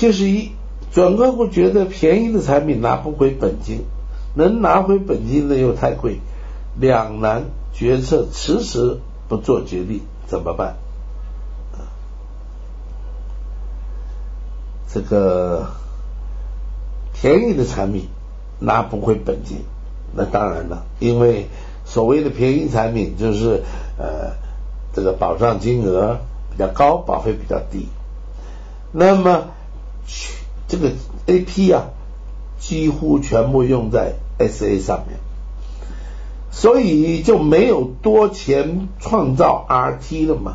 七十一，准客户觉得便宜的产品拿不回本金，能拿回本金的又太贵，两难决策，迟迟不做决定，怎么办？这个便宜的产品拿不回本金，那当然了，因为所谓的便宜产品就是呃这个保障金额比较高，保费比较低。那么这个 A P 啊，几乎全部用在 S A 上面，所以就没有多钱创造 R T 了嘛，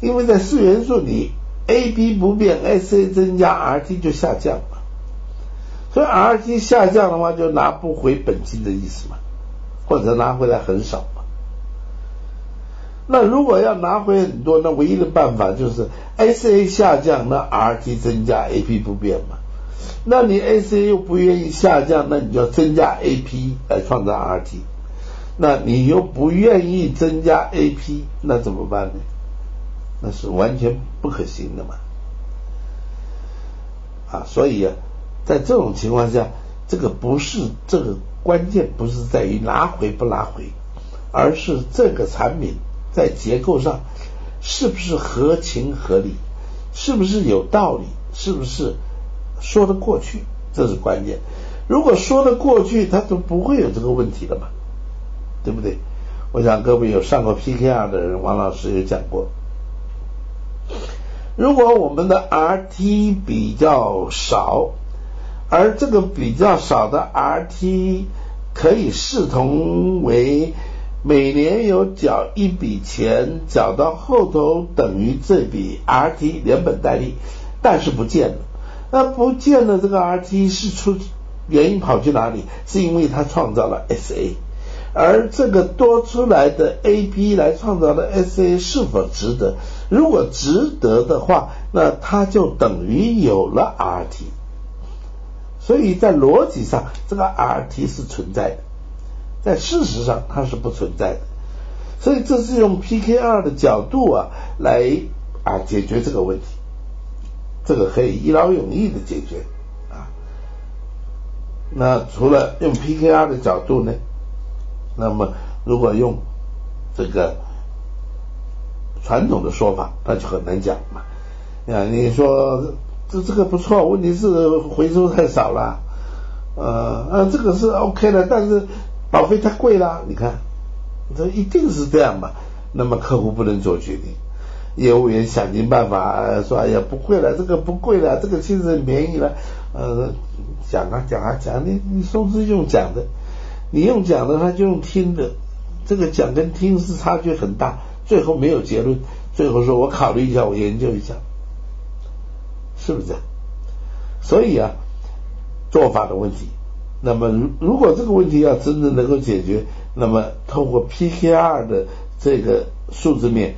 因为在四元素里。A B 不变，S A 增加，R T 就下降嘛。所以 R T 下降的话，就拿不回本金的意思嘛，或者拿回来很少。那如果要拿回很多，那唯一的办法就是 S A 下降，那 R T 增加，A P 不变嘛。那你 S A 又不愿意下降，那你就要增加 A P 来创造 R T。那你又不愿意增加 A P，那怎么办呢？那是完全不可行的嘛，啊，所以啊，在这种情况下，这个不是这个关键，不是在于拿回不拿回，而是这个产品在结构上是不是合情合理，是不是有道理，是不是说得过去，这是关键。如果说得过去，它就不会有这个问题了嘛，对不对？我想各位有上过 PKR 的人，王老师有讲过。如果我们的 RT 比较少，而这个比较少的 RT 可以视同为每年有缴一笔钱，缴到后头等于这笔 RT 连本带利，但是不见了。那不见了，这个 RT 是出原因跑去哪里？是因为它创造了 SA。而这个多出来的 A B 来创造的 S A 是否值得？如果值得的话，那它就等于有了 R T。所以在逻辑上，这个 R T 是存在的，在事实上它是不存在的。所以这是用 P K R 的角度啊来啊解决这个问题，这个可以一劳永逸的解决啊。那除了用 P K R 的角度呢？那么，如果用这个传统的说法，那就很难讲嘛。啊，你说这这个不错，问题是回收太少了。呃，啊，这个是 OK 的，但是保费太贵了。你看，这一定是这样嘛？那么客户不能做决定，业务员想尽办法说：“哎呀，不贵了，这个不贵了，这个其实便宜了。”呃，讲啊讲啊讲，你你说是用讲的。你用讲的，他就用听的，这个讲跟听是差距很大，最后没有结论，最后说我考虑一下，我研究一下，是不是这样？所以啊，做法的问题，那么如如果这个问题要真正能够解决，那么通过 PKR 的这个数字面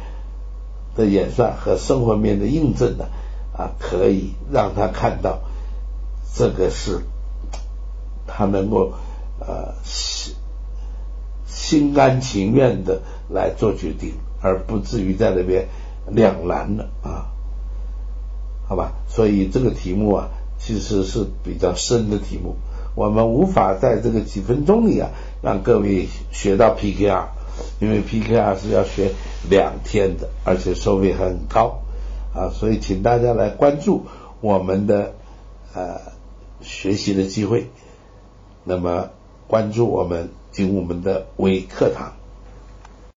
的演算和生活面的印证呢，啊，可以让他看到这个是他能够。呃，心心甘情愿的来做决定，而不至于在那边两难了啊，好吧？所以这个题目啊，其实是比较深的题目，我们无法在这个几分钟里啊，让各位学到 PKR，因为 PKR 是要学两天的，而且收费很高啊，所以请大家来关注我们的呃学习的机会，那么。关注我们，进我们的微课堂。